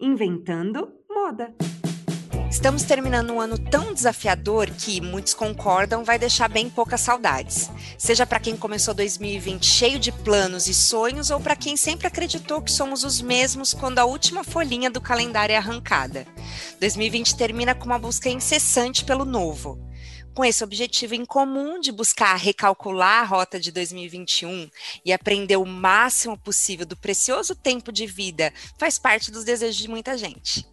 Inventando moda. Estamos terminando um ano tão desafiador que, muitos concordam, vai deixar bem poucas saudades. Seja para quem começou 2020 cheio de planos e sonhos ou para quem sempre acreditou que somos os mesmos quando a última folhinha do calendário é arrancada. 2020 termina com uma busca incessante pelo novo com esse objetivo em comum de buscar recalcular a rota de 2021 e aprender o máximo possível do precioso tempo de vida, faz parte dos desejos de muita gente.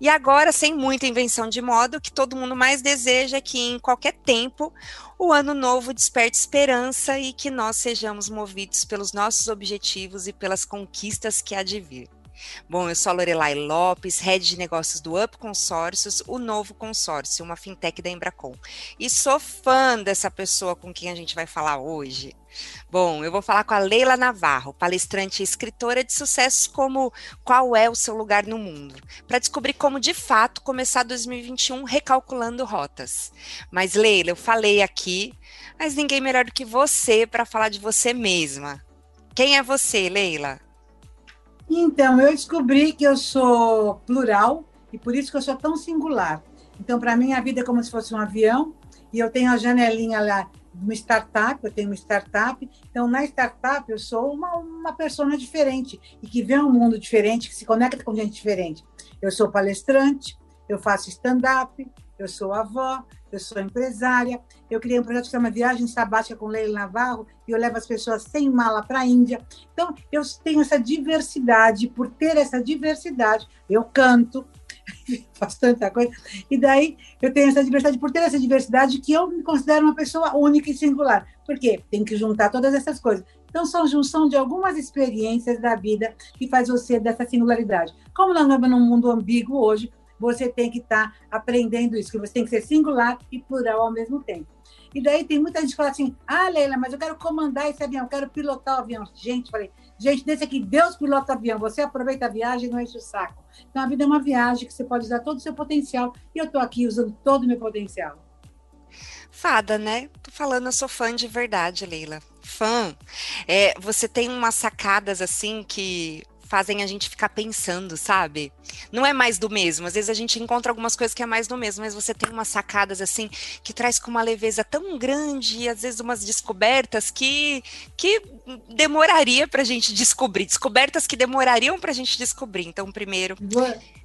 E agora, sem muita invenção de moda, o que todo mundo mais deseja é que em qualquer tempo o ano novo desperte esperança e que nós sejamos movidos pelos nossos objetivos e pelas conquistas que há de vir. Bom, eu sou a Lorelai Lopes, head de negócios do Up Consórcios, o novo consórcio, uma fintech da Embracon. E sou fã dessa pessoa com quem a gente vai falar hoje. Bom, eu vou falar com a Leila Navarro, palestrante e escritora de sucessos como Qual é o seu lugar no mundo, para descobrir como de fato começar 2021 recalculando rotas. Mas Leila, eu falei aqui, mas ninguém melhor do que você para falar de você mesma. Quem é você, Leila? Então, eu descobri que eu sou plural e por isso que eu sou tão singular. Então, para mim, a vida é como se fosse um avião e eu tenho a janelinha lá uma startup, eu tenho uma startup. Então, na startup, eu sou uma, uma pessoa diferente e que vê um mundo diferente, que se conecta com gente diferente. Eu sou palestrante, eu faço stand-up, eu sou avó, eu sou empresária. Eu criei um projeto que chama Viagem Sabática com Leila Navarro e eu levo as pessoas sem mala para a Índia. Então, eu tenho essa diversidade. Por ter essa diversidade, eu canto, faço tanta coisa. E daí, eu tenho essa diversidade. Por ter essa diversidade, que eu me considero uma pessoa única e singular. Por quê? Tem que juntar todas essas coisas. Então, são junção de algumas experiências da vida que faz você dessa singularidade. Como nós vivemos num mundo ambíguo hoje, você tem que estar tá aprendendo isso, que você tem que ser singular e plural ao mesmo tempo. E daí tem muita gente que fala assim: ah, Leila, mas eu quero comandar esse avião, eu quero pilotar o avião. Gente, falei, gente, desse aqui, Deus pilota o avião, você aproveita a viagem e não enche o saco. Então a vida é uma viagem que você pode usar todo o seu potencial e eu estou aqui usando todo o meu potencial. Fada, né? Tô falando, eu sou fã de verdade, Leila. Fã. É, você tem umas sacadas assim que fazem a gente ficar pensando, sabe? Não é mais do mesmo. Às vezes a gente encontra algumas coisas que é mais do mesmo, mas você tem umas sacadas assim que traz com uma leveza tão grande e às vezes umas descobertas que que demoraria para a gente descobrir, descobertas que demorariam para a gente descobrir. Então, primeiro,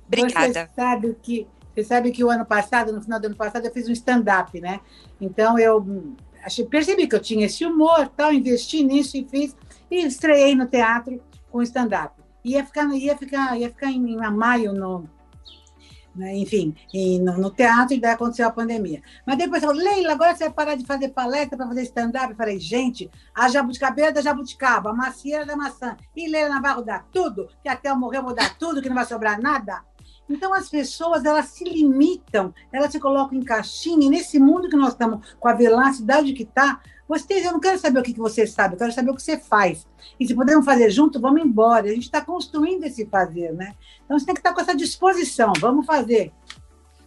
obrigada. Você sabe que você sabe que o ano passado, no final do ano passado, eu fiz um stand-up, né? Então eu achei, percebi que eu tinha esse humor, tal, investi nisso e fiz e estreiei no teatro com stand-up ia ficar, ia ficar, ia ficar em, em maio no, né, enfim, no, no, teatro e daí aconteceu a pandemia. Mas depois Leila, agora você vai parar de fazer palestra para fazer stand-up? Falei, gente, a jabuticabeira da jabuticaba, a macieira da maçã, e Leila Navarro dá tudo, que até eu morrer eu vou dar tudo, que não vai sobrar nada. Então as pessoas elas se limitam, elas se colocam em caixinha, e nesse mundo que nós estamos, com a velocidade que está, vocês, eu não quero saber o que, que você sabe, eu quero saber o que você faz. E se podemos fazer junto, vamos embora. A gente está construindo esse fazer, né? Então você tem que estar com essa disposição, vamos fazer.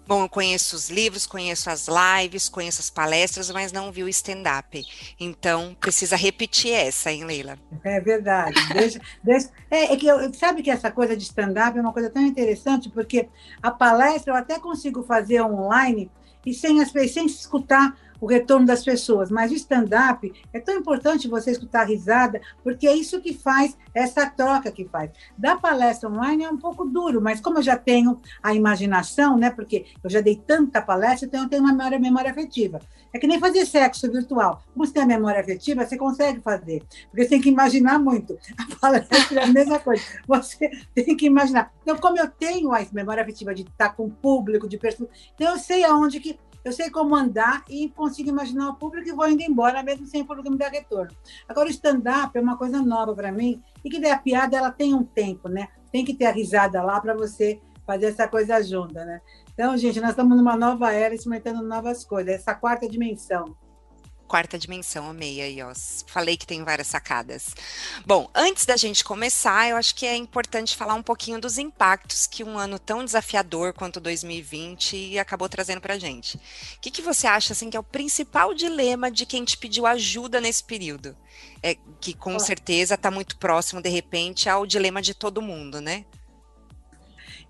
Bom, eu conheço os livros, conheço as lives, conheço as palestras, mas não vi o stand-up. Então, precisa repetir essa, hein, Leila? É verdade. Deixa, deixa, é, é, que eu, sabe que essa coisa de stand-up é uma coisa tão interessante, porque a palestra eu até consigo fazer online e sem, as, sem escutar o retorno das pessoas. Mas o stand-up é tão importante você escutar risada, porque é isso que faz essa troca que faz. Da palestra online é um pouco duro, mas como eu já tenho a imaginação, né? Porque eu já dei tanta palestra, então eu tenho uma memória, memória afetiva. É que nem fazer sexo virtual. Como você tem a memória afetiva, você consegue fazer. Porque você tem que imaginar muito. A palestra é a mesma coisa. Você tem que imaginar. Então, como eu tenho a memória afetiva de estar com o público, de pessoas, então eu sei aonde que eu sei como andar e consigo imaginar o público e vou indo embora, mesmo sem o público me dar retorno. Agora, o stand-up é uma coisa nova para mim e que daí a piada ela tem um tempo, né? Tem que ter a risada lá para você fazer essa coisa junta, né? Então, gente, nós estamos numa nova era experimentando novas coisas, essa quarta dimensão quarta dimensão, amei aí, ó. Falei que tem várias sacadas. Bom, antes da gente começar, eu acho que é importante falar um pouquinho dos impactos que um ano tão desafiador quanto 2020 acabou trazendo pra gente. O que, que você acha, assim, que é o principal dilema de quem te pediu ajuda nesse período? É, que com certeza está muito próximo, de repente, ao dilema de todo mundo, né?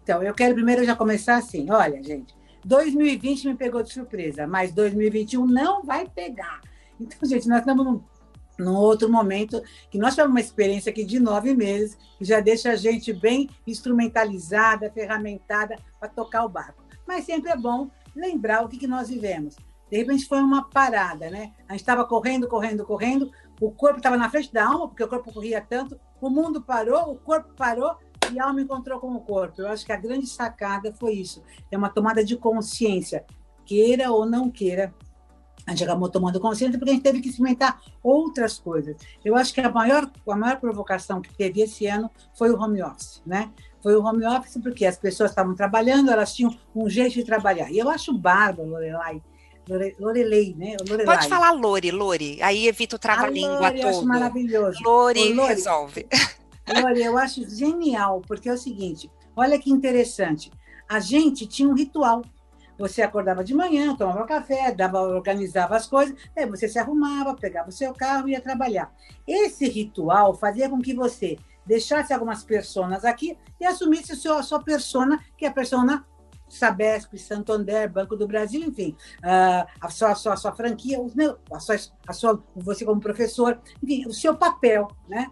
Então, eu quero primeiro já começar assim. Olha, gente, 2020 me pegou de surpresa, mas 2021 não vai pegar. Então, gente, nós estamos num, num outro momento que nós tivemos uma experiência aqui de nove meses, que já deixa a gente bem instrumentalizada, ferramentada para tocar o barco. Mas sempre é bom lembrar o que, que nós vivemos. De repente foi uma parada, né? A gente estava correndo, correndo, correndo, o corpo estava na frente da alma, porque o corpo corria tanto, o mundo parou, o corpo parou, e a alma encontrou com o corpo. Eu acho que a grande sacada foi isso. É uma tomada de consciência, queira ou não queira. A gente acabou tomando consciência porque a gente teve que experimentar outras coisas. Eu acho que a maior, a maior provocação que teve esse ano foi o home office, né? Foi o home office porque as pessoas estavam trabalhando, elas tinham um jeito de trabalhar. E eu acho bárbaro, Lorelai, Lorelei, né? Lorelai. Pode falar Lore, Lore. Aí evita o trava-língua todo. Eu acho maravilhoso. Lore, Lore resolve. Olha, eu acho genial, porque é o seguinte: olha que interessante. A gente tinha um ritual. Você acordava de manhã, tomava café, dava, organizava as coisas, aí você se arrumava, pegava o seu carro e ia trabalhar. Esse ritual fazia com que você deixasse algumas pessoas aqui e assumisse a sua, a sua persona, que é a persona Sabesp, Santander, Banco do Brasil, enfim, uh, a, sua, a, sua, a sua franquia, a sua, a sua, você como professor, enfim, o seu papel, né?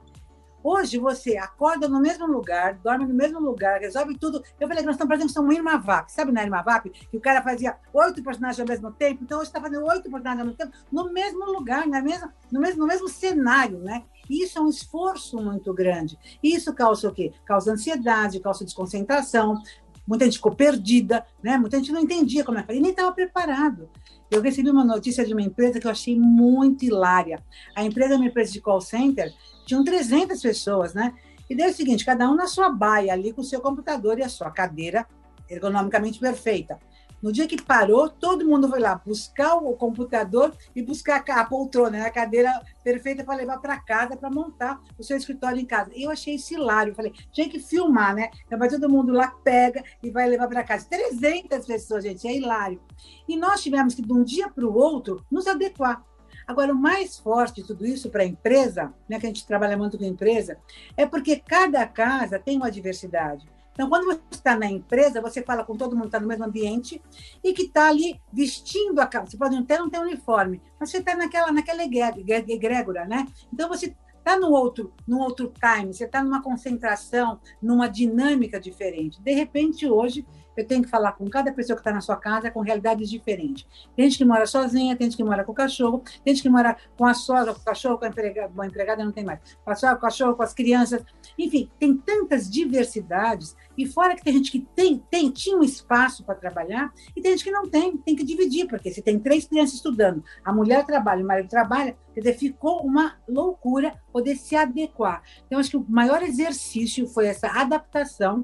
Hoje você acorda no mesmo lugar, dorme no mesmo lugar, resolve tudo. Eu falei que nós estamos fazendo uma Irma VAP. Sabe na Irma VAP? Que o cara fazia oito personagens ao mesmo tempo. Então hoje está fazendo oito personagens ao mesmo tempo, no mesmo lugar, na mesma, no, mesmo, no mesmo cenário, né? Isso é um esforço muito grande. Isso causa o quê? Causa ansiedade, causa desconcentração. Muita gente ficou perdida, né? Muita gente não entendia como é que nem estava preparado. Eu recebi uma notícia de uma empresa que eu achei muito hilária. A empresa é uma empresa de call center tinham 300 pessoas, né? E deu o seguinte, cada um na sua baia ali com o seu computador e a sua cadeira ergonomicamente perfeita. No dia que parou, todo mundo foi lá buscar o computador e buscar a poltrona, né? a cadeira perfeita para levar para casa, para montar o seu escritório em casa. E eu achei isso hilário. Falei, tinha que filmar, né? Então vai todo mundo lá, pega e vai levar para casa. 300 pessoas, gente, é hilário. E nós tivemos que, de um dia para o outro, nos adequar. Agora, o mais forte de tudo isso para a empresa, né, que a gente trabalha muito com empresa, é porque cada casa tem uma diversidade. Então, quando você está na empresa, você fala com todo mundo que está no mesmo ambiente e que está ali vestindo a casa. Você pode até não ter uniforme, mas você está naquela, naquela egrégora, né? Então, você está no outro, num outro time, você está numa concentração, numa dinâmica diferente. De repente, hoje, eu tenho que falar com cada pessoa que está na sua casa com realidades diferentes. Tem gente que mora sozinha, tem gente que mora com o cachorro, tem gente que mora com a sogra, com o cachorro, com a empregada, a empregada não tem mais, com a sogra, com o cachorro, com as crianças. Enfim, tem tantas diversidades. E fora que tem gente que tem, tem tinha um espaço para trabalhar e tem gente que não tem, tem que dividir, porque se tem três crianças estudando, a mulher trabalha, o marido trabalha, quer dizer, ficou uma loucura poder se adequar. Então, acho que o maior exercício foi essa adaptação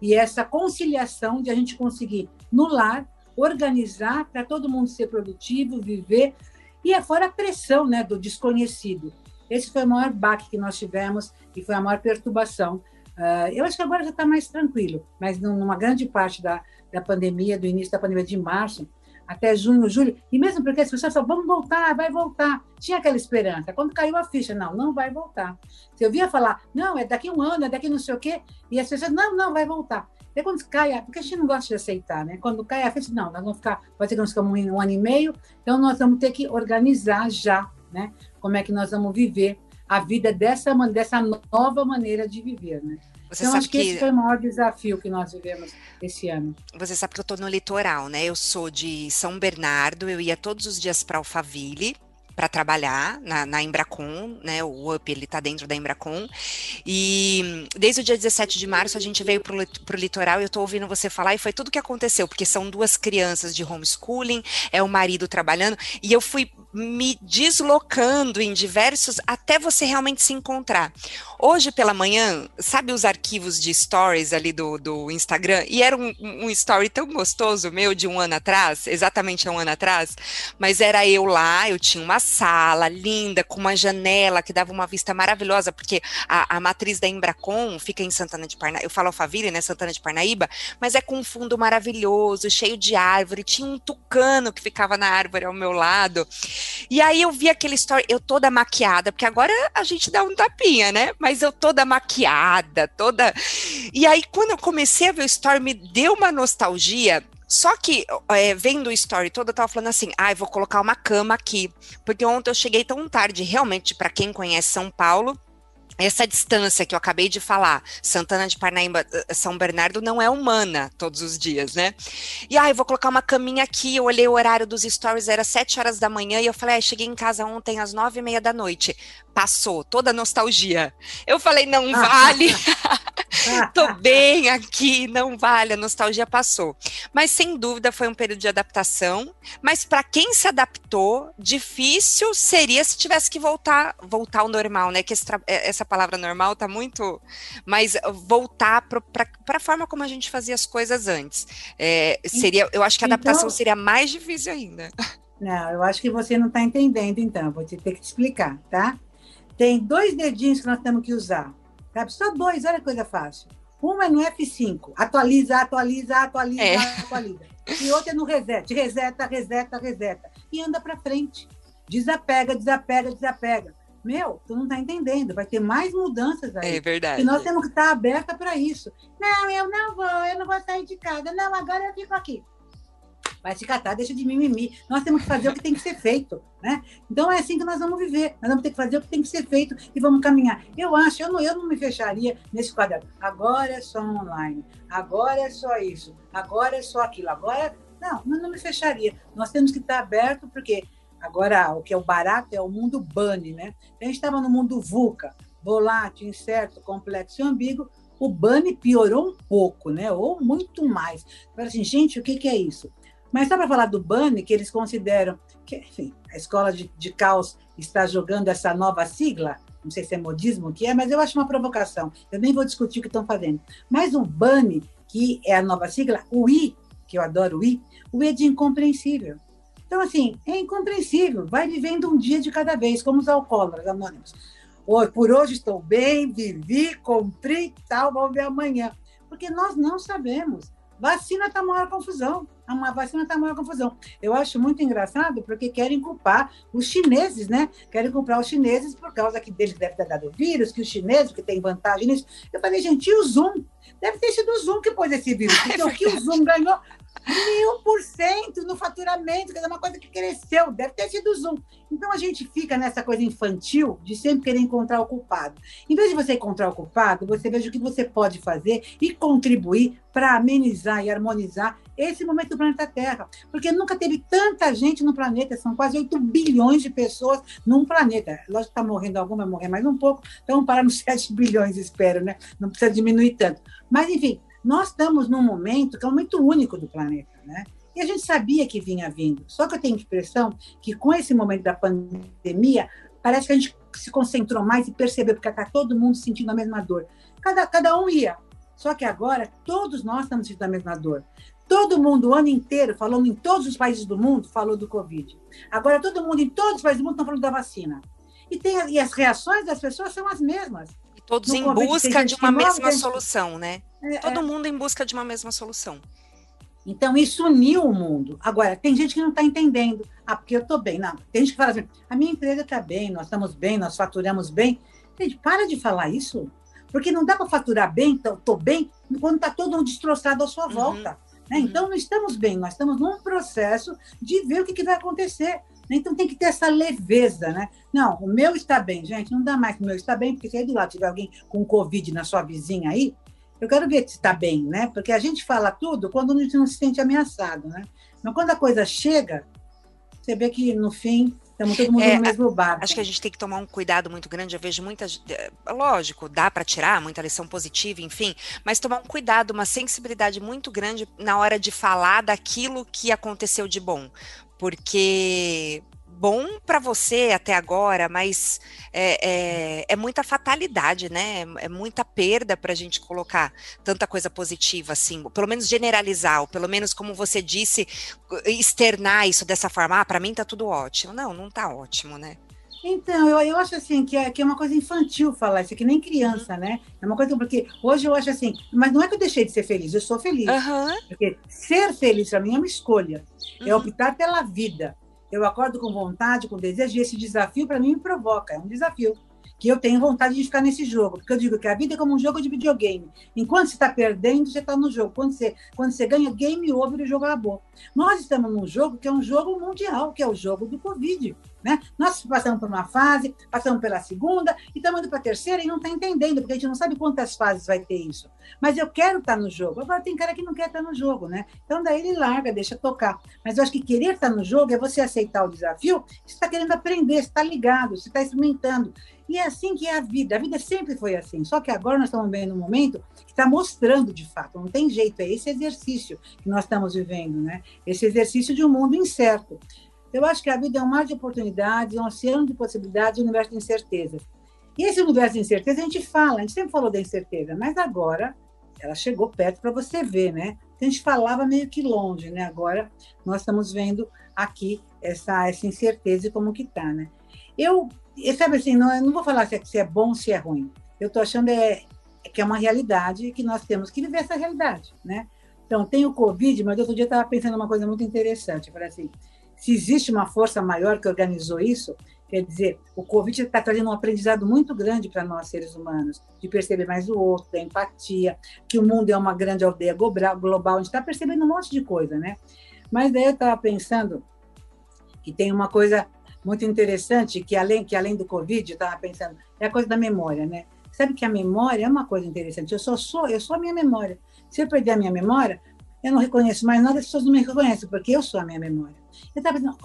e essa conciliação de a gente conseguir, no lar, organizar para todo mundo ser produtivo, viver, e é fora a pressão né, do desconhecido. Esse foi o maior baque que nós tivemos e foi a maior perturbação. Uh, eu acho que agora já está mais tranquilo, mas numa grande parte da, da pandemia, do início da pandemia de março, até junho, julho, e mesmo porque as pessoas falam, vamos voltar, vai voltar. Tinha aquela esperança. Quando caiu a ficha, não, não vai voltar. Se eu via falar, não, é daqui um ano, é daqui não sei o quê, e as pessoas, não, não, vai voltar. E quando cai, porque a gente não gosta de aceitar, né? Quando cai a ficha, não, nós vamos ficar, pode ser que nós ficamos um ano e meio, então nós vamos ter que organizar já, né? Como é que nós vamos viver a vida dessa, dessa nova maneira de viver, né? Você então, acho que, que esse foi o maior desafio que nós vivemos esse ano. Você sabe que eu estou no litoral, né? Eu sou de São Bernardo, eu ia todos os dias para Alphaville, para trabalhar na, na, Embracon, né? O UP ele está dentro da Embracon. E desde o dia 17 de março a gente veio para o litoral e eu estou ouvindo você falar e foi tudo que aconteceu, porque são duas crianças de homeschooling, é o marido trabalhando, e eu fui me deslocando em diversos até você realmente se encontrar. Hoje pela manhã, sabe os arquivos de stories ali do, do Instagram? E era um, um story tão gostoso meu de um ano atrás, exatamente um ano atrás, mas era eu lá, eu tinha uma sala linda, com uma janela que dava uma vista maravilhosa, porque a, a matriz da Embracon fica em Santana de Parnaíba, eu falo Alphaville, né, Santana de Parnaíba, mas é com um fundo maravilhoso, cheio de árvore, tinha um tucano que ficava na árvore ao meu lado, E aí eu vi aquele story, eu toda maquiada, porque agora a gente dá um tapinha, né? Mas eu toda maquiada, toda. E aí quando eu comecei a ver o story, me deu uma nostalgia só que, é, vendo o story todo, eu tava falando assim, ai, ah, vou colocar uma cama aqui. Porque ontem eu cheguei tão tarde, realmente, para quem conhece São Paulo, essa distância que eu acabei de falar, Santana de Parnaíba, eh, São Bernardo, não é humana todos os dias, né? E aí, ah, vou colocar uma caminha aqui, eu olhei o horário dos stories, era sete horas da manhã, e eu falei, ah, cheguei em casa ontem às nove e meia da noite. Passou, toda a nostalgia. Eu falei, não vale. Tô bem aqui, não vale, a nostalgia passou. Mas sem dúvida foi um período de adaptação. Mas para quem se adaptou, difícil seria se tivesse que voltar, voltar ao normal, né? Que eh, essa palavra normal tá muito, mas voltar para a forma como a gente fazia as coisas antes. É, seria, eu acho que a adaptação então, seria mais difícil ainda. Não, eu acho que você não está entendendo, então. Vou ter que te explicar, tá? Tem dois dedinhos que nós temos que usar. Sabe? Só dois, olha que coisa fácil. Uma é no F5, atualiza, atualiza, atualiza, é. atualiza. E outra é no reset, reseta, reseta, reseta. E anda para frente. Desapega, desapega, desapega. Meu, tu não está entendendo, vai ter mais mudanças aí. É verdade. E nós temos que estar aberta para isso. Não, eu não vou, eu não vou sair de casa. Não, agora eu fico aqui vai se catar, deixa de mimimi. Nós temos que fazer o que tem que ser feito, né? Então é assim que nós vamos viver. Nós vamos ter que fazer o que tem que ser feito e vamos caminhar. Eu acho, eu não, eu não me fecharia nesse quadrado. Agora é só online, agora é só isso, agora é só aquilo, agora. Não, eu não me fecharia. Nós temos que estar aberto, porque agora o que é o barato é o mundo bunny, né? A gente estava no mundo VUCA, volátil, incerto, complexo e ambíguo. O bunny piorou um pouco, né? Ou muito mais. Agora, assim, gente, o que, que é isso? Mas só para falar do Bunny, que eles consideram que, enfim, a escola de, de caos está jogando essa nova sigla, não sei se é modismo que é, mas eu acho uma provocação. Eu nem vou discutir o que estão fazendo. Mas o Bunny, que é a nova sigla, o I, que eu adoro o I, o I é de incompreensível. Então, assim, é incompreensível. Vai vivendo um dia de cada vez, como os alcoólatras anônimos. Por hoje estou bem, vivi, cumpri, tal, vou ver amanhã. Porque nós não sabemos. Vacina está maior confusão. A vacina está maior confusão. Eu acho muito engraçado porque querem culpar os chineses, né? Querem culpar os chineses por causa que deles deve ter dado vírus, que os chineses que têm vantagem nisso. Eu falei, gente, e o Zoom? Deve ter sido o Zoom que pôs esse vírus. Porque o que o Zoom ganhou mil por cento no faturamento, que é uma coisa que cresceu, deve ter sido Zoom. Então a gente fica nessa coisa infantil de sempre querer encontrar o culpado. Em vez de você encontrar o culpado, você veja o que você pode fazer e contribuir para amenizar e harmonizar esse momento do planeta Terra. Porque nunca teve tanta gente no planeta, são quase 8 bilhões de pessoas num planeta. Lógico que está morrendo alguma, vai morrer mais um pouco, então parar nos 7 bilhões, espero, né? Não precisa diminuir tanto. Mas, enfim, nós estamos num momento que é um momento único do planeta, né? E a gente sabia que vinha vindo. Só que eu tenho a impressão que com esse momento da pandemia, parece que a gente se concentrou mais e percebeu, porque está todo mundo sentindo a mesma dor. Cada, cada um ia. Só que agora, todos nós estamos sentindo a mesma dor. Todo mundo, o ano inteiro, falando em todos os países do mundo, falou do Covid. Agora, todo mundo, em todos os países do mundo, está falando da vacina. E, tem, e as reações das pessoas são as mesmas. Todos em busca de uma mesma solução, né? É, Todo é. mundo em busca de uma mesma solução. Então, isso uniu o mundo. Agora, tem gente que não está entendendo. Ah, porque eu estou bem. Não, tem gente que fala assim, a minha empresa está bem, nós estamos bem, nós faturamos bem. Gente, para de falar isso. Porque não dá para faturar bem, estou bem, quando está todo mundo destroçado à sua uhum. volta. Né? Uhum. Então, não estamos bem, nós estamos num processo de ver o que, que vai acontecer. Então, tem que ter essa leveza, né? Não, o meu está bem, gente, não dá mais que o meu está bem, porque se aí do lado tiver alguém com Covid na sua vizinha aí, eu quero ver se está bem, né? Porque a gente fala tudo quando a gente não se sente ameaçado, né? Mas quando a coisa chega, você vê que no fim estamos todo mundo é, no mesmo barco. Acho que a gente tem que tomar um cuidado muito grande. Eu vejo muitas. É, lógico, dá para tirar muita lição positiva, enfim, mas tomar um cuidado, uma sensibilidade muito grande na hora de falar daquilo que aconteceu de bom. Porque bom para você até agora, mas é, é, é, muita fatalidade, né? É muita perda para a gente colocar tanta coisa positiva, assim, pelo menos generalizar, ou pelo menos, como você disse, externar isso dessa forma. Ah, para mim tá tudo ótimo. Não, não tá ótimo, né? Então, eu, eu acho assim que é, que é uma coisa infantil falar isso, é que nem criança, uhum. né? É uma coisa porque hoje eu acho assim, mas não é que eu deixei de ser feliz, eu sou feliz. Uhum. Porque ser feliz para mim é uma escolha, é uhum. é optar pela vida. eu acordo com vontade, com desejo, e esse desafio para mim me provoca, é um desafio que eu tenho vontade de ficar nesse jogo, porque eu digo que a vida é como um jogo de videogame. Enquanto você está perdendo, você está no jogo. Quando você, quando você ganha, game over, o jogo acabou. Nós estamos num jogo que é um jogo mundial, que é o jogo do Covid. Né? Nós passamos por uma fase, passamos pela segunda, e estamos indo para a terceira e não está entendendo, porque a gente não sabe quantas fases vai ter isso. Mas eu quero estar tá no jogo. Agora tem cara que não quer estar tá no jogo, né? Então daí ele larga, deixa tocar. Mas eu acho que querer estar tá no jogo é você aceitar o desafio, você está querendo aprender, você está ligado, você está experimentando. E é assim que é a vida. A vida sempre foi assim. Só que agora nós estamos vendo um momento que está mostrando de fato. Não tem jeito. É esse exercício que nós estamos vivendo, né? Esse exercício de um mundo incerto. Eu acho que a vida é um mar de oportunidades, um oceano de possibilidades, um universo de incertezas. E esse universo de incerteza a gente fala, a gente sempre falou da incerteza, mas agora ela chegou perto para você ver, né? A gente falava meio que longe, né? Agora nós estamos vendo aqui essa, essa incerteza e como que tá, né? Eu e sabe assim, não, eu não vou falar se é, se é bom ou se é ruim. Eu estou achando é, que é uma realidade e que nós temos que viver essa realidade, né? Então, tem o Covid, mas outro dia estava pensando uma coisa muito interessante. Eu falei assim, se existe uma força maior que organizou isso, quer dizer, o Covid está trazendo um aprendizado muito grande para nós, seres humanos, de perceber mais o outro, da empatia, que o mundo é uma grande aldeia global, a gente está percebendo um monte de coisa, né? Mas daí eu estava pensando que tem uma coisa muito interessante que além que além do Covid, eu estava pensando, é a coisa da memória, né? Sabe que a memória é uma coisa interessante. Eu só sou, eu sou a minha memória. Se eu perder a minha memória, eu não reconheço mais nada, as pessoas não me reconhecem, porque eu sou a minha memória.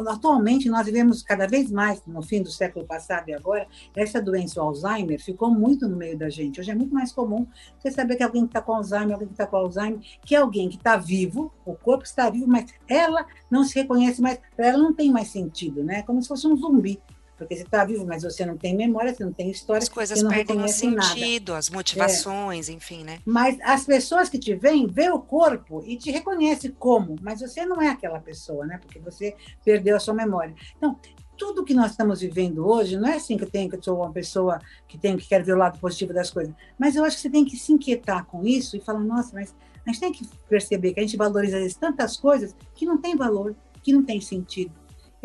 Atualmente, nós vivemos cada vez mais, no fim do século passado e agora, essa doença, o Alzheimer, ficou muito no meio da gente. Hoje é muito mais comum você saber que alguém que está com Alzheimer, alguém que está com Alzheimer, que é alguém que está vivo, o corpo está vivo, mas ela não se reconhece mais, para ela não tem mais sentido, né? Como se fosse um zumbi porque você está vivo, mas você não tem memória, você não tem história. As coisas não perdem o sentido, nada. as motivações, é. enfim, né? Mas as pessoas que te veem, vê o corpo e te reconhece como, mas você não é aquela pessoa, né? Porque você perdeu a sua memória. Então, tudo que nós estamos vivendo hoje, não é assim que eu tenho que eu sou uma pessoa que tem que quer ver o lado positivo das coisas, mas eu acho que você tem que se inquietar com isso e falar, nossa, mas a gente tem que perceber que a gente valoriza tantas coisas que não tem valor, que não tem sentido.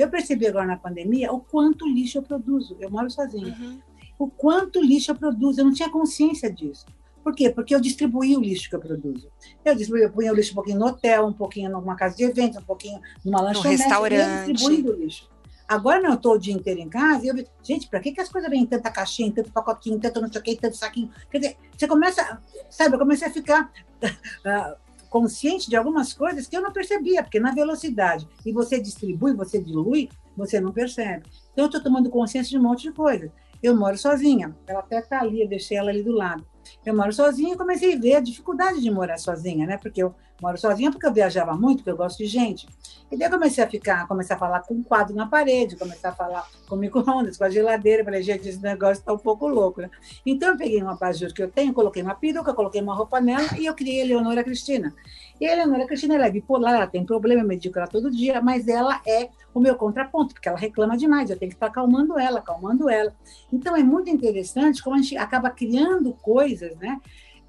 Eu percebi agora na pandemia o quanto lixo eu produzo. Eu moro sozinha. Uhum. O quanto lixo eu produzo. Eu não tinha consciência disso. Por quê? Porque eu distribuí o lixo que eu produzo. Eu distribuí, eu punha o lixo um pouquinho no hotel, um pouquinho numa casa de eventos, um pouquinho numa lanchonete. No restaurante. Eu distribuindo o lixo. Agora não, eu estou o dia inteiro em casa e eu gente, para que, que as coisas vêm em tanta caixinha, tanto pacotinho, tanto não sei o que, tanto saquinho? Quer dizer, você começa, sabe, eu comecei a ficar uh, consciente de algumas coisas que eu não percebia, porque na velocidade e você distribui, você dilui, você não percebe. Então, eu estou tomando consciência de um monte de coisa. Eu moro sozinha, ela até está ali, eu deixei ela ali do lado. Eu moro sozinha e comecei a ver a dificuldade de morar sozinha, né? Porque eu moro sozinha porque eu viajava muito, porque eu gosto de gente. E daí eu comecei a ficar, comecei a falar com um quadro na parede, começar a falar com micro-ondas, com a geladeira. Falei, gente, esse negócio está um pouco louco, né? Então eu peguei uma abajur que eu tenho, coloquei uma peruca, coloquei uma roupa nela e eu criei a Leonora Cristina. E a Leonora Cristina, ela é bipolar, ela tem problema, eu medico ela todo dia, mas ela é o meu contraponto, porque ela reclama demais, eu tenho que estar acalmando ela, acalmando ela. Então é muito interessante como a gente acaba criando coisas, né?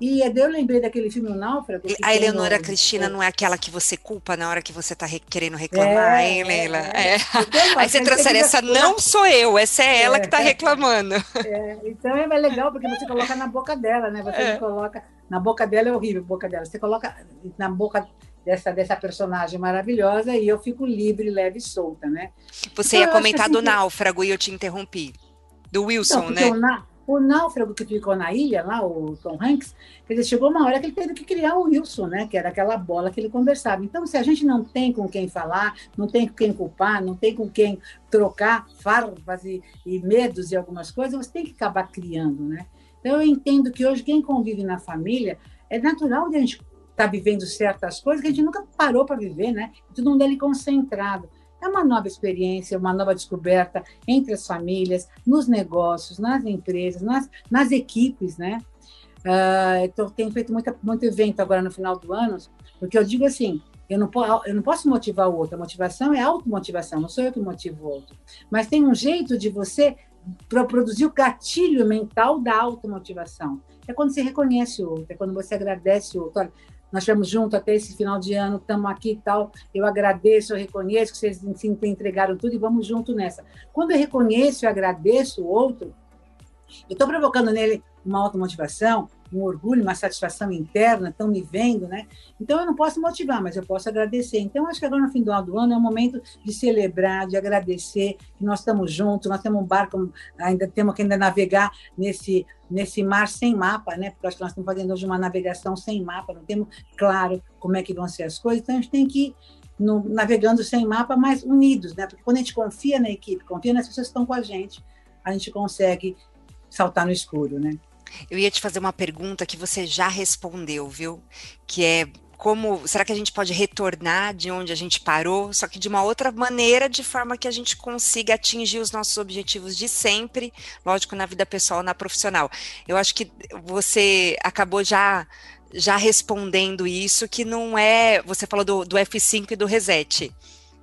E eu lembrei daquele filme O Náufrago. A Eleonora no... Cristina não é aquela que você culpa na hora que você está re querendo reclamar, é, hein, Leila? É. é. Então, Aí você transfere, essa não sou eu, essa é ela que está reclamando. É. Então é legal, porque você coloca na boca dela, né? Você é. coloca. Na boca dela é horrível, a boca dela. Você coloca na boca dessa, dessa personagem maravilhosa e eu fico livre, leve e solta, né? Você então, ia comentar do assim, náufrago e eu te interrompi. Do Wilson, então, né? O náufrago que ficou na ilha, lá, o Tom Hanks, dizer, chegou uma hora que ele teve que criar o Wilson, né? Que era aquela bola que ele conversava. Então, se a gente não tem com quem falar, não tem com quem culpar, não tem com quem trocar farpas e, e medos e algumas coisas, você tem que acabar criando, né? Então, eu entendo que hoje quem convive na família é natural de a gente estar tá vivendo certas coisas que a gente nunca parou para viver, né? Todo mundo ali concentrado. É uma nova experiência, uma nova descoberta entre as famílias, nos negócios, nas empresas, nas, nas equipes, né? Uh, então, tenho feito muita, muito evento agora no final do ano, porque eu digo assim, eu não, eu não posso motivar o outro, a motivação é automotivação, não sou eu que motivo o outro. Mas tem um jeito de você produzir o gatilho mental da automotivação. É quando você reconhece o outro, é quando você agradece o outro. Olha, nós estivemos juntos até esse final de ano, estamos aqui e tal. Eu agradeço, eu reconheço que vocês se entregaram tudo e vamos junto nessa. Quando eu reconheço e agradeço o outro, eu estou provocando nele uma automotivação, um orgulho, uma satisfação interna, estão me vendo, né? Então eu não posso motivar, mas eu posso agradecer. Então acho que agora no final do ano é um momento de celebrar, de agradecer que nós estamos juntos, nós temos um barco, ainda temos que ainda navegar nesse nesse mar sem mapa, né? Porque acho que nós estamos fazendo hoje uma navegação sem mapa, não temos claro como é que vão ser as coisas, então a gente tem que no, navegando sem mapa, mas unidos, né? Porque quando a gente confia na equipe, confia nas pessoas que estão com a gente, a gente consegue saltar no escuro, né? Eu ia te fazer uma pergunta que você já respondeu, viu? Que é como será que a gente pode retornar de onde a gente parou, só que de uma outra maneira, de forma que a gente consiga atingir os nossos objetivos de sempre, lógico, na vida pessoal, na profissional. Eu acho que você acabou já já respondendo isso, que não é. Você falou do, do F5 e do reset.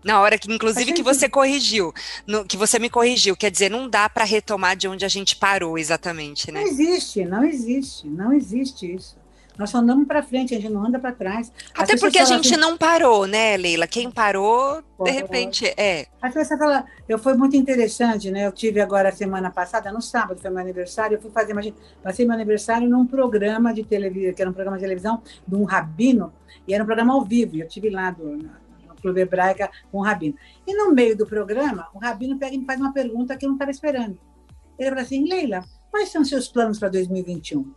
Na hora que, inclusive, que você corrigiu, no, que você me corrigiu, quer dizer, não dá para retomar de onde a gente parou exatamente, né? Não existe, não existe, não existe isso. Nós só andamos para frente, a gente não anda para trás. Até porque a gente assim, não parou, né, Leila? Quem parou, de repente, é. Aí você fala, eu foi muito interessante, né? Eu tive agora semana passada, no sábado, foi meu aniversário, eu fui fazer, imagina, passei meu aniversário num programa de televisão, que era um programa de televisão de um rabino, e era um programa ao vivo, eu tive lá do, Clube Hebraica com o Rabino. E no meio do programa, o Rabino pega e me faz uma pergunta que eu não estava esperando. Ele fala assim, Leila, quais são seus planos para 2021?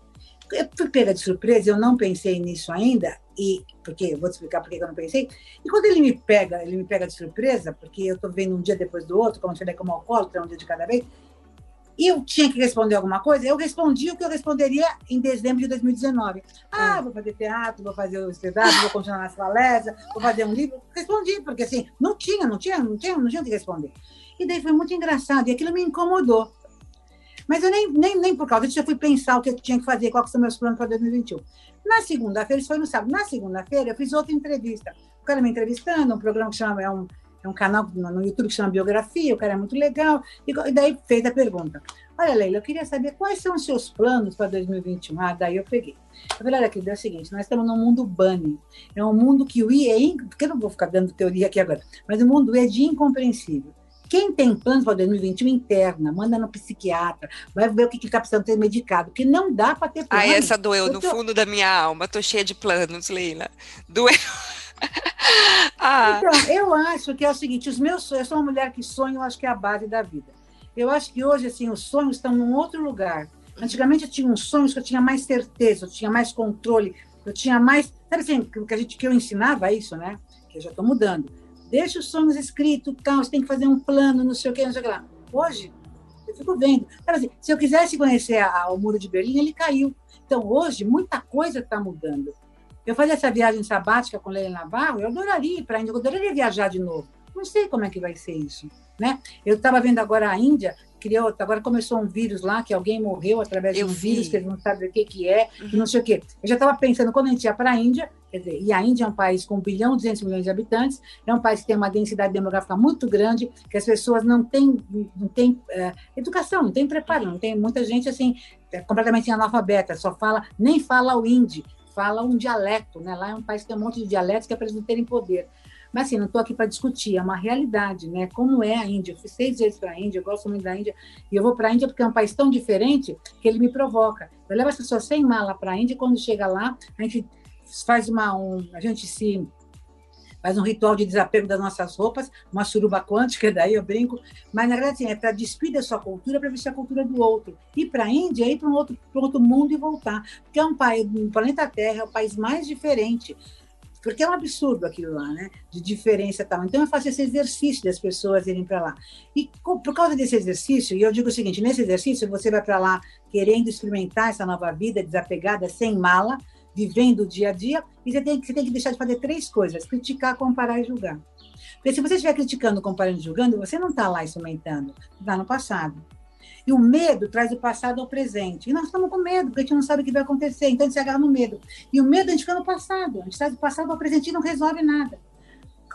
Eu fui pega de surpresa, eu não pensei nisso ainda, e porque eu vou te explicar por que eu não pensei. E quando ele me pega, ele me pega de surpresa, porque eu estou vendo um dia depois do outro, como eu falei como alcoólatra, um dia de cada vez, e eu tinha que responder alguma coisa, eu respondi o que eu responderia em dezembro de 2019. Ah, é. vou fazer teatro, vou fazer o espetáculo, vou continuar nas palestras, vou fazer um livro. Respondi, porque assim, não tinha, não tinha, não tinha, não tinha o que responder. E daí foi muito engraçado, e aquilo me incomodou. Mas eu nem, nem, nem por causa disso eu fui pensar o que eu tinha que fazer, quais são meus planos para 2021. Na segunda-feira, isso foi no sábado, na segunda-feira eu fiz outra entrevista. O cara me entrevistando, um programa que chama, é um, é um canal no YouTube que chama Biografia, o cara é muito legal. E daí fez a pergunta: Olha, Leila, eu queria saber quais são os seus planos para 2021. Ah, daí eu peguei. Eu falei, olha, querida, é o seguinte: nós estamos num mundo bunny. É um mundo que o I é. In... Porque eu não vou ficar dando teoria aqui agora, mas o mundo I é de incompreensível. Quem tem planos para 2021 interna, manda no psiquiatra, vai ver o que está precisando ter medicado, porque não dá para ter plano. Ah, essa doeu no tô... fundo da minha alma. Estou cheia de planos, Leila. Doeu. ah. Então, eu acho que é o seguinte: os meus sonhos, eu sou uma mulher que sonha, eu acho que é a base da vida. Eu acho que hoje, assim, os sonhos estão num outro lugar. Antigamente eu tinha uns sonhos que eu tinha mais certeza, eu tinha mais controle, eu tinha mais. Sabe assim, que, a gente, que eu ensinava isso, né? Que eu já estou mudando. Deixa os sonhos escritos, tal, você tem que fazer um plano, não sei o que, não sei o que lá. Hoje, eu fico vendo. Sabe assim, se eu quisesse conhecer a, a, o Muro de Berlim, ele caiu. Então, hoje, muita coisa está mudando. Eu fazia essa viagem sabática com Leila Navarro, eu adoraria ir para a Índia, eu adoraria viajar de novo. Não sei como é que vai ser isso. Né? Eu estava vendo agora a Índia, criou, agora começou um vírus lá, que alguém morreu através eu de um vi. vírus, que eles não sabem o que, que é, uhum. não sei o quê. Eu já estava pensando, quando a gente ia para a Índia, quer dizer, e a Índia é um país com 1 bilhão e 200 milhões de habitantes, é um país que tem uma densidade demográfica muito grande, que as pessoas não têm, não têm é, educação, não têm preparo, não tem muita gente assim, é, completamente analfabeta, só fala, nem fala o hindi, fala um dialeto, né? Lá é um país que tem um monte de dialetos que é para eles não terem poder. Mas assim, não estou aqui para discutir, é uma realidade, né? Como é a Índia? Eu fui seis vezes para a Índia, eu gosto muito da Índia, e eu vou para a Índia porque é um país tão diferente que ele me provoca. Eu levo as pessoas sem mala para a Índia e quando chega lá, a gente faz uma. Um, a gente se faz um ritual de desapego das nossas roupas, uma suruba quântica, daí eu brinco, mas na verdade assim, é para despir da sua cultura para vestir a cultura do outro. Ir para a Índia, ir para um outro, outro mundo e voltar. Porque é um país, o planeta Terra é o país mais diferente porque é um absurdo aquilo lá, né? De diferença e tal. Então eu faço esse exercício das pessoas irem para lá. E por causa desse exercício, e eu digo o seguinte: nesse exercício você vai para lá querendo experimentar essa nova vida desapegada, sem mala, vivendo o dia a dia, e você tem, você tem que deixar de fazer três coisas: criticar, comparar e julgar. Porque se você estiver criticando, comparando e julgando, você não está lá experimentando, está no passado. E o medo traz o passado ao presente. E nós estamos com medo, porque a gente não sabe o que vai acontecer. Então a gente se agarra no medo. E o medo a gente fica no passado. A gente traz do passado ao presente e não resolve nada.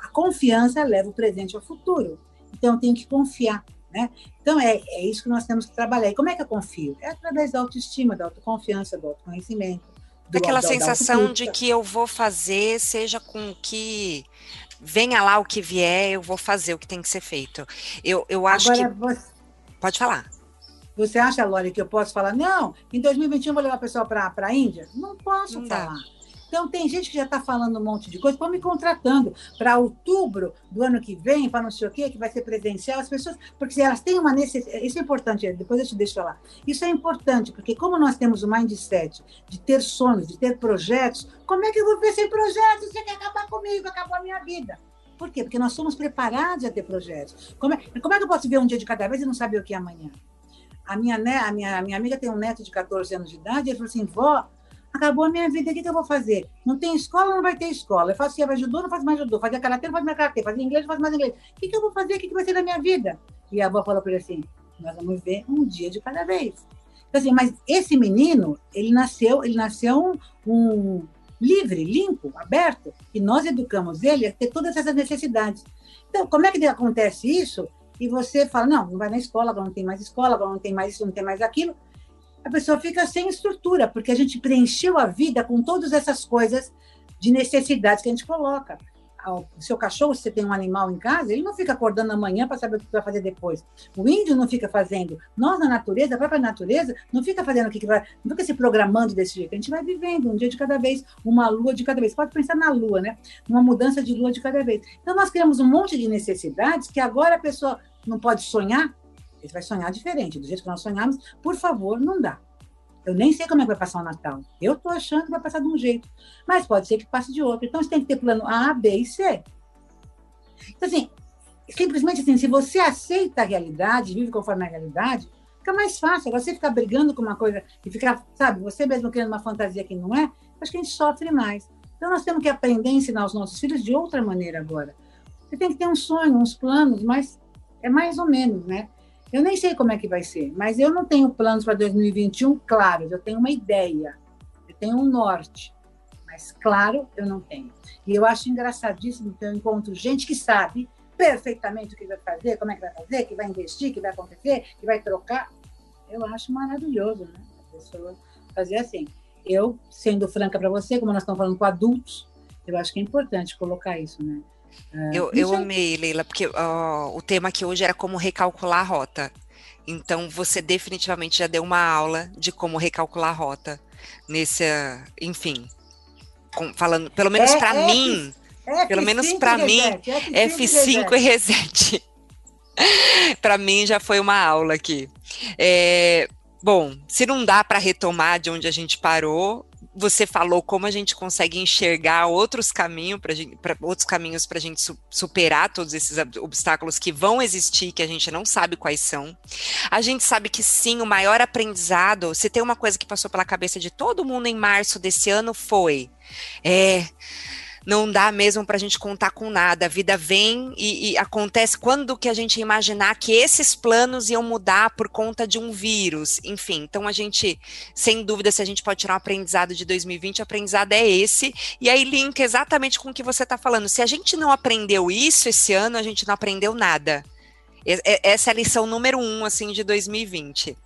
A confiança leva o presente ao futuro. Então tenho que confiar. Né? Então é, é isso que nós temos que trabalhar. E como é que eu confio? É através da autoestima, da autoconfiança, do autoconhecimento, Aquela da, sensação da de que eu vou fazer, seja com que venha lá o que vier, eu vou fazer o que tem que ser feito. Eu, eu acho Agora, que. Você, Pode falar. você acha, Lore, que eu posso falar, não, em 2021 eu vou levar o pessoal para a Índia? Não posso Não dá. Então, tem gente que já está falando um monte de coisa, estão me contratando para outubro do ano que vem, para não sei o quê, que vai ser presencial. As pessoas, porque elas têm uma necessidade, isso é importante, depois eu te deixo falar. Isso é importante, porque como nós temos o mindset de ter sonhos, de ter projetos, como é que eu vou ver sem projetos? Você quer acabar comigo, acabou a minha vida. Por quê? Porque nós somos preparados a ter projetos. Como é, como é que eu posso ver um dia de cada vez e não saber o que é amanhã? A minha, né, a minha, a minha amiga tem um neto de 14 anos de idade, e ele falou assim, vó, acabou a minha vida, o que, que eu vou fazer? Não tem escola, não vai ter escola. Eu faço judô, não faço mais judô. Fazia karatê, não faço mais karatê. Fazia inglês, não faço mais inglês. O que, que eu vou fazer? O que, que vai ser da minha vida? E a avó falou para ele assim, nós vamos ver um dia de cada vez. Então, assim, mas esse menino, ele nasceu, ele nasceu um, um livre, limpo, aberto, e nós educamos ele a ter todas essas necessidades. Então, como é que acontece isso? E você fala, não, não vai na escola, agora não tem mais escola, agora não tem mais isso, não tem mais aquilo a pessoa fica sem estrutura, porque a gente preencheu a vida com todas essas coisas de necessidades que a gente coloca. O seu cachorro, se você tem um animal em casa, ele não fica acordando amanhã para saber o que vai fazer depois. O índio não fica fazendo. Nós, na natureza, a própria natureza, não fica fazendo o que, que vai. Não fica se programando desse jeito. A gente vai vivendo um dia de cada vez, uma lua de cada vez. Pode pensar na lua, né? Uma mudança de lua de cada vez. Então, nós criamos um monte de necessidades que agora a pessoa não pode sonhar, vai sonhar diferente. Do jeito que nós sonhamos, por favor, não dá. Eu nem sei como é que vai passar o Natal. Eu estou achando que vai passar de um jeito. Mas pode ser que passe de outro. Então, você tem que ter plano A, B e C. Então, assim, simplesmente assim, se você aceita a realidade, vive conforme a realidade, fica mais fácil. Agora, você ficar brigando com uma coisa e ficar, sabe, você mesmo querendo uma fantasia que não é, acho que a gente sofre mais. Então, nós temos que aprender a ensinar os nossos filhos de outra maneira agora. Você tem que ter um sonho, uns planos, mas é mais ou menos, né? Eu nem sei como é que vai ser, mas eu não tenho planos para 2021 claros, eu tenho uma ideia, eu tenho um norte, mas claro, eu não tenho. E eu acho engraçadíssimo que eu encontro gente que sabe perfeitamente o que vai fazer, como é que vai fazer, que vai investir, que vai acontecer, que vai trocar. Eu acho maravilhoso, né? A pessoa fazer assim. Eu, sendo franca para você, como nós estamos falando com adultos, eu acho que é importante colocar isso, né? Eu, eu amei, Leila, porque o tema aqui hoje era como recalcular a rota. Então, você definitivamente já deu uma aula de como recalcular a rota nesse, enfim, com, falando, pelo menos É, para F- mim, F5 Pelo menos e pra mim, reset, F5 F5 e reset. para mim já foi uma aula aqui. É, bom, se não dá para retomar de onde a gente parou, você falou como a gente consegue enxergar outros caminhos para outros caminhos para a gente su superar todos esses obstáculos que vão existir, que a gente não sabe quais são. A gente sabe que sim, o maior aprendizado, se tem uma coisa que passou pela cabeça de todo mundo em março desse ano foi é, não dá mesmo para a gente contar com nada. A vida vem e, e, acontece quando que a gente imaginar que esses planos iam mudar por conta de um vírus. Enfim, então a gente, sem dúvida, se a gente pode tirar um aprendizado de 2020, o aprendizado é esse. E aí linka exatamente com o que você está falando. Se a gente não aprendeu isso esse ano, a gente não aprendeu nada. Essa é a lição número um, assim, de 2020.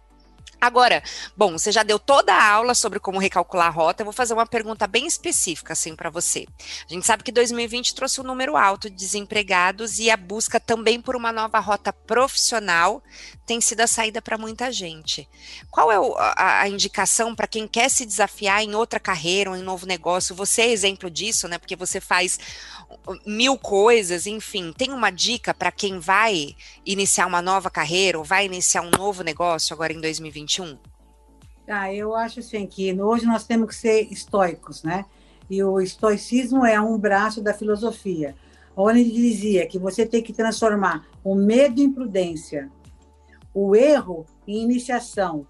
Agora, bom, você já deu toda a aula sobre como recalcular a rota. Eu vou fazer uma pergunta bem específica assim para você. A gente sabe que 2020 trouxe um número alto de desempregados e a busca também por uma nova rota profissional tem sido a saída para muita gente. Qual é a, a indicação para quem quer se desafiar em outra carreira ou em novo negócio? Você é exemplo disso, né? Porque você faz mil coisas, enfim. Tem uma dica para quem vai iniciar uma nova carreira ou vai iniciar um novo negócio agora em 2021? Ah, eu acho assim que hoje nós temos que ser estoicos, né? E o estoicismo é um braço da filosofia, onde ele dizia que você tem que transformar o medo em prudência, o erro em iniciação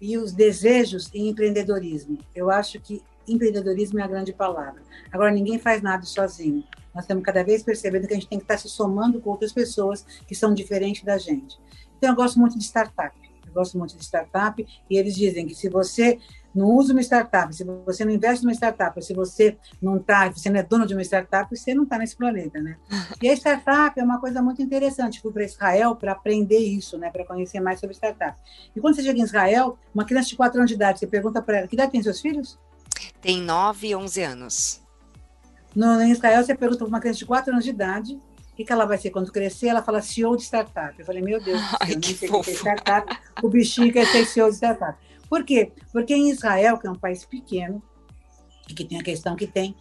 e os desejos em empreendedorismo. Eu acho que empreendedorismo é a grande palavra. Agora, ninguém faz nada sozinho. Nós estamos cada vez percebendo que a gente tem que estar se somando com outras pessoas que são diferentes da gente. Então, eu gosto muito de startup. Gosto muito de startup e eles dizem que se você não usa uma startup, se você não investe numa startup, se você não tá, você não é dono de uma startup, você não está nesse planeta, né? E a startup é uma coisa muito interessante. Fui para Israel para aprender isso, né? Para conhecer mais sobre startup. E quando você chega em Israel, uma criança de 4 anos de idade, você pergunta para ela, que idade tem seus filhos? Tem 9 e 11 anos. No, em Israel, você pergunta para uma criança de 4 anos de idade o que, que ela vai ser quando crescer? Ela fala CEO de startup. Eu falei, meu Deus, Ai, eu que nem sei fofo. que é startup. O bichinho quer ser CEO de startup. Por quê? Porque em Israel, que é um país pequeno, e que tem a questão que tem,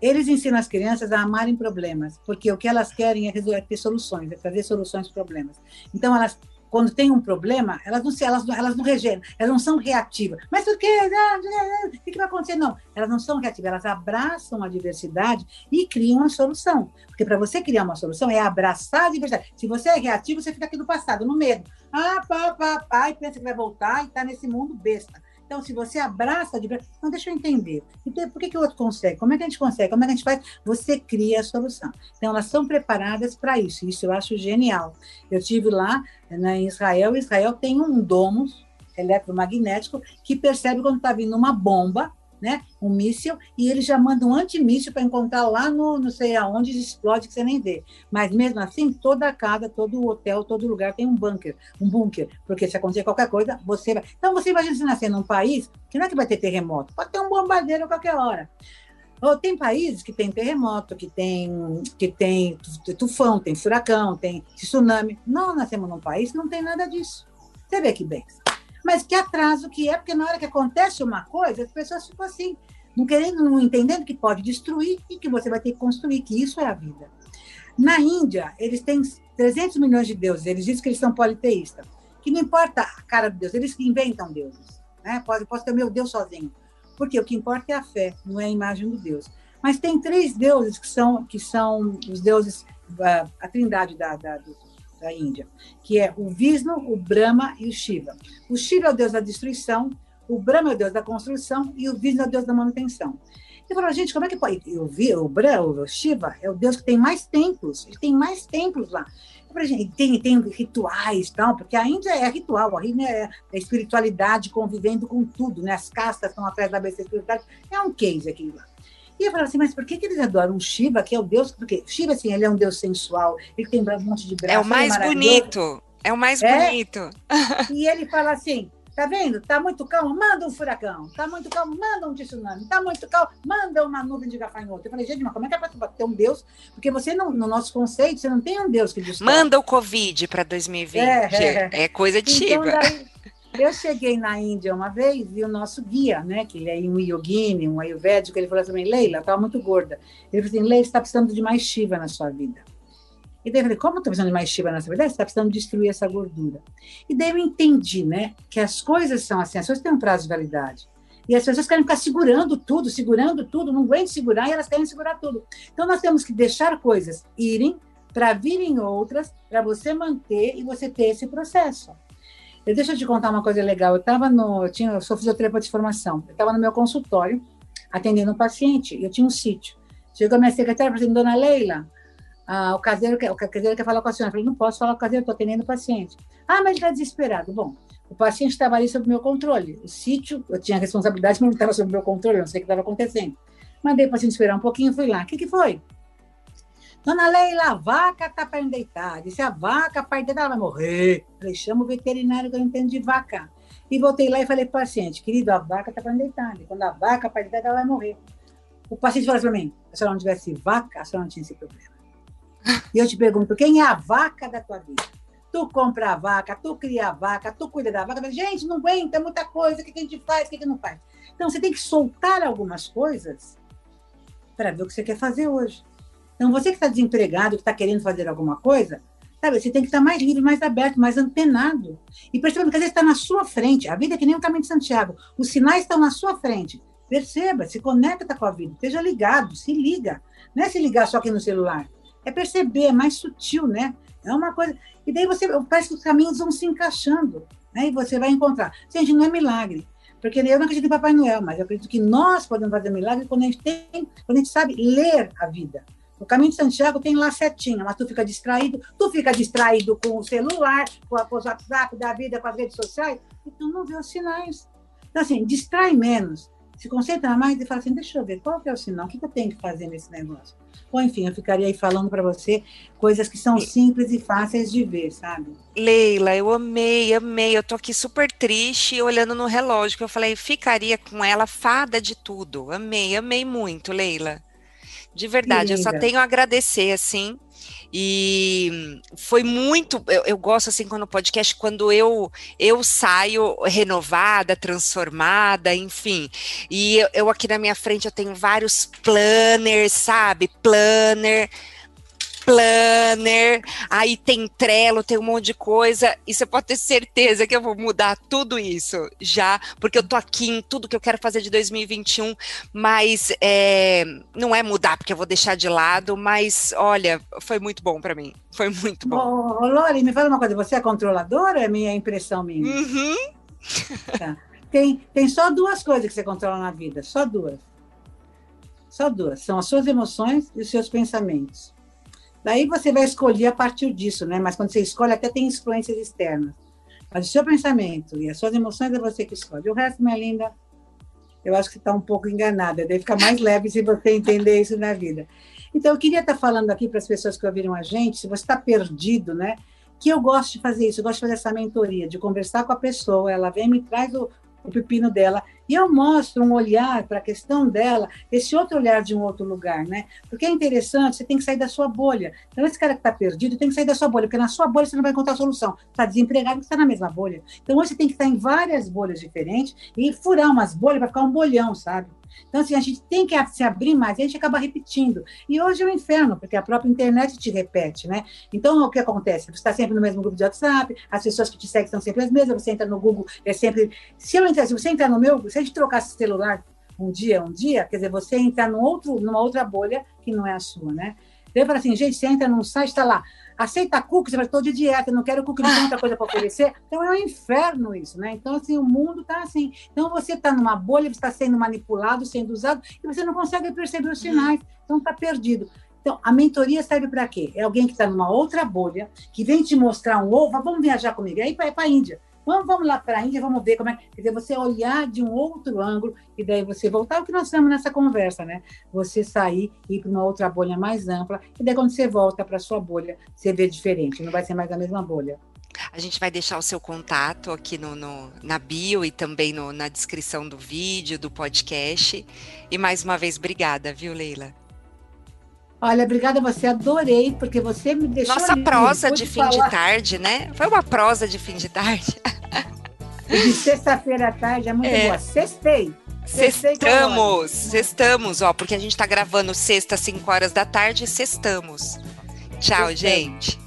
eles ensinam as crianças a amarem problemas, porque o que elas querem é, resolver, é ter soluções, é trazer soluções para problemas. Então, elas, quando tem um problema, elas não, se, elas, elas não regeneram, elas não são reativas. Mas por quê? O que, que vai acontecer? Não, elas não são reativas, elas abraçam a diversidade e criam uma solução. Porque para você criar uma solução é abraçar a diversidade. Se você é reativo, você fica aqui no passado, no medo. Ah, pá, pá, pá, e pensa que vai voltar e está nesse mundo besta. Então, se você abraça diversidade, então deixa eu entender. Então, por que, que o outro consegue? Como é que a gente consegue? Como é que a gente faz? Você cria a solução. Então, elas são preparadas para isso. Isso eu acho genial. Eu tive lá né, em Israel. Israel tem um domus eletromagnético que percebe quando está vindo uma bomba, né, um míssil, e ele já manda um antimíssil para encontrar lá no não sei aonde explode que você nem vê. Mas mesmo assim, toda casa, todo hotel, todo lugar tem um bunker, um bunker, porque se acontecer qualquer coisa, você vai. Então você imagina se nascer num país que não é que vai ter terremoto, pode ter um bombardeiro a qualquer hora. Ou tem países que tem terremoto, que tem, que tem tufão, tem furacão, tem tsunami. Não nascemos num país que não tem nada disso. Você vê que bem. Mas que atraso que é, porque na hora que acontece uma coisa, as pessoas ficam assim, não querendo, não entendendo que pode destruir e que você vai ter que construir, que isso é a vida. Na Índia, eles têm 300 milhões de deuses, eles dizem que eles são politeístas, que não importa a cara do Deus, eles que inventam deuses. Né? Posso, posso ter meu Deus sozinho. Porque o que importa é a fé, não é a imagem do Deus. Mas tem três deuses que são, que são os deuses, a trindade da, da, da Índia, que é o Vishnu, o Brahma e o Shiva. O Shiva é o deus da destruição, o Brahma é o deus da construção e o Vishnu é o deus da manutenção. Eu falo, gente, como é que pode? Eu vi, o Brahma, o Shiva, é o deus que tem mais templos, ele tem mais templos lá. Eu gente, tem, tem rituais tal, porque a Índia é ritual, a Índia é, é espiritualidade convivendo com tudo, né? As castas estão atrás da besta espiritualidade, é um case aquilo lá. E eu falava assim, mas por que, que eles adoram o Shiva, que é o deus? Porque Shiva, assim, ele é um deus sensual, ele tem um monte de braços. É o mais bonito. É o mais é? bonito. E ele fala assim: tá vendo? Tá muito calmo, manda um furacão. Tá muito calmo, manda um tsunami. Tá muito calmo, manda uma nuvem de gafanhoto. Eu falei, gente, mas como é que é para ter um Deus? Porque você, não, no nosso conceito, você não tem um Deus que destrói. Manda o Covid para 2020. É, é, é, coisa de então. Daí, eu cheguei na Índia uma vez e o nosso guia, né, que ele é um yogini, um ayurvédico, ele falou assim, Leila, estava muito gorda. Ele falou assim, Leila, você está precisando de mais Shiva na sua vida. E daí eu falei, como eu estou precisando de mais Shiva na sua vida? Você está precisando destruir essa gordura. E daí eu entendi, né, que as coisas são assim, as coisas têm um prazo de validade. E as pessoas querem ficar segurando tudo, segurando tudo, não aguentam segurar e elas querem segurar tudo. Então nós temos que deixar coisas irem para virem outras, para você manter e você ter esse processo. Eu, deixa eu te contar uma coisa legal. Eu estava no. Eu, tinha, eu sou fisioterapeuta de formação. Eu estava no meu consultório, atendendo um paciente, e eu tinha um sítio. Chegou a minha secretária falou assim: Dona Leila, ah, o, caseiro quer, o caseiro quer falar com a senhora. Eu falei: Não posso falar com o caseiro, estou atendendo o paciente. Ah, mas ele está desesperado. Bom, o paciente estava ali sob meu controle. O sítio, eu tinha responsabilidade, mas não estava sob meu controle, não sei o que estava acontecendo. Mandei o paciente esperar um pouquinho, fui lá. O que, que foi? Dona Leila, a vaca está para deitar. Disse, a vaca para deitar, ela vai morrer. Falei, chama o veterinário que eu entendo de vaca. E voltei lá e falei para o paciente, querido, a vaca está para deitar. Quando a vaca para deitar, ela vai morrer. O paciente falou para mim, se a senhora não tivesse vaca, a senhora não tinha esse problema. E eu te pergunto, quem é a vaca da tua vida? Tu compra a vaca, tu cria a vaca, tu cuida da vaca. Gente, não aguenta é muita coisa, o que a gente faz, o que não faz? Então, você tem que soltar algumas coisas para ver o que você quer fazer hoje. Então, você que está desempregado, que está querendo fazer alguma coisa, sabe, você tem que estar mais livre, mais aberto, mais antenado. E percebendo que às vezes está na sua frente. A vida é que nem o caminho de Santiago. Os sinais estão na sua frente. Perceba, se conecta com a vida, esteja ligado, se liga. Não é se ligar só aqui no celular. É perceber, é mais sutil, né? É uma coisa. E daí você parece que os caminhos vão se encaixando, né? E você vai encontrar. Gente, não é milagre. Porque eu não acredito em Papai Noel, mas eu acredito que nós podemos fazer milagre quando a gente tem, quando a gente sabe ler a vida. O caminho de Santiago tem lá setinha, mas tu fica distraído, tu fica distraído com o celular, com, a, com os WhatsApp da vida, com as redes sociais, então não vê os sinais. Então, assim, distrai menos, se concentra mais e fala assim, deixa eu ver, qual que é o sinal? O que, que eu tenho que fazer nesse negócio? Ou enfim, eu ficaria aí falando para você coisas que são simples e fáceis de ver, sabe? Leila, eu amei, amei. Eu tô aqui super triste olhando no relógio, que eu falei, ficaria com ela fada de tudo. Amei, amei muito, Leila. De verdade, eu só tenho a agradecer, assim. E foi muito. Eu, eu, gosto assim quando o podcast, quando eu eu saio renovada, transformada, enfim. E eu, eu aqui na minha frente eu tenho vários planners, sabe? Planner planner, aí tem Trello, tem um monte de coisa, e você pode ter certeza que eu vou mudar tudo isso já, porque eu tô aqui em tudo que eu quero fazer de 2021, mas é, não é mudar porque eu vou deixar de lado, mas olha, foi muito bom para mim, foi muito bom. Ô, Lori, me fala uma coisa, você é controladora é minha impressão minha? Uhum. Tá. Tem, tem só duas coisas que você controla na vida, só duas. Só duas. São as suas emoções e os seus pensamentos. Daí você vai escolher a partir disso, né? Mas quando você escolhe, até tem influências externas. Mas o seu pensamento e as suas emoções é você que escolhe. O resto, minha linda, eu acho que está um pouco enganada. Deve ficar mais leve se você entender isso na vida. Então, eu queria estar tá falando aqui para as pessoas que ouviram a gente, se você está perdido, né? Que eu gosto de fazer isso, eu gosto de fazer essa mentoria, de conversar com a pessoa, ela vem me traz o, o pepino dela. E eu mostro um olhar para a questão dela, esse outro olhar de um outro lugar, né? Porque é interessante, você tem que sair da sua bolha. Então, esse cara que está perdido tem que sair da sua bolha, porque na sua bolha você não vai encontrar solução. Está desempregado, está na mesma bolha. Então, hoje você tem que estar em várias bolhas diferentes e furar umas bolhas para ficar um bolhão, sabe? Então, assim, a gente tem que se abrir mais, a gente acaba repetindo. E hoje é um inferno, porque a própria internet te repete, né? Então, o que acontece? Você está sempre no mesmo grupo de WhatsApp, as pessoas que te seguem são sempre as mesmas, você entra no Google, é sempre. Se eu entrar, se você entrar no meu, se a gente trocasse celular um dia, um dia, quer dizer, você entrar num outro, numa outra bolha que não é a sua, né? Daí eu falo assim, gente, você entra num site, está lá, aceita cookies, mas estou de dieta, não quero cookies, não tem outra coisa para oferecer. Então é um inferno isso, né? Então, assim, o mundo está assim. Então você está numa bolha, você está sendo manipulado, sendo usado, e você não consegue perceber os sinais, então está perdido. Então, a mentoria serve para quê? É alguém que está numa outra bolha, que vem te mostrar um ovo, vamos viajar comigo, aí para a Índia. Vamos, vamos lá para a Índia, vamos ver como é. Quer dizer, você olhar de um outro ângulo e daí você voltar ao que nós estamos nessa conversa, né? Você sair e ir para uma outra bolha mais ampla, e daí quando você volta para sua bolha, você vê diferente, não vai ser mais a mesma bolha. A gente vai deixar o seu contato aqui no, no na bio e também no, na descrição do vídeo, do podcast. E mais uma vez, obrigada, viu, Leila? Olha, obrigada a você, adorei, porque você me deixou. Nossa prosa de fim falar. de tarde, né? Foi uma prosa de fim de tarde. De sexta-feira à tarde, é muito é. boa. Sextei. Sextamos, sextamos, ó, porque a gente tá gravando sexta, 5 horas da tarde, sextamos. Tchau, sextamos. gente.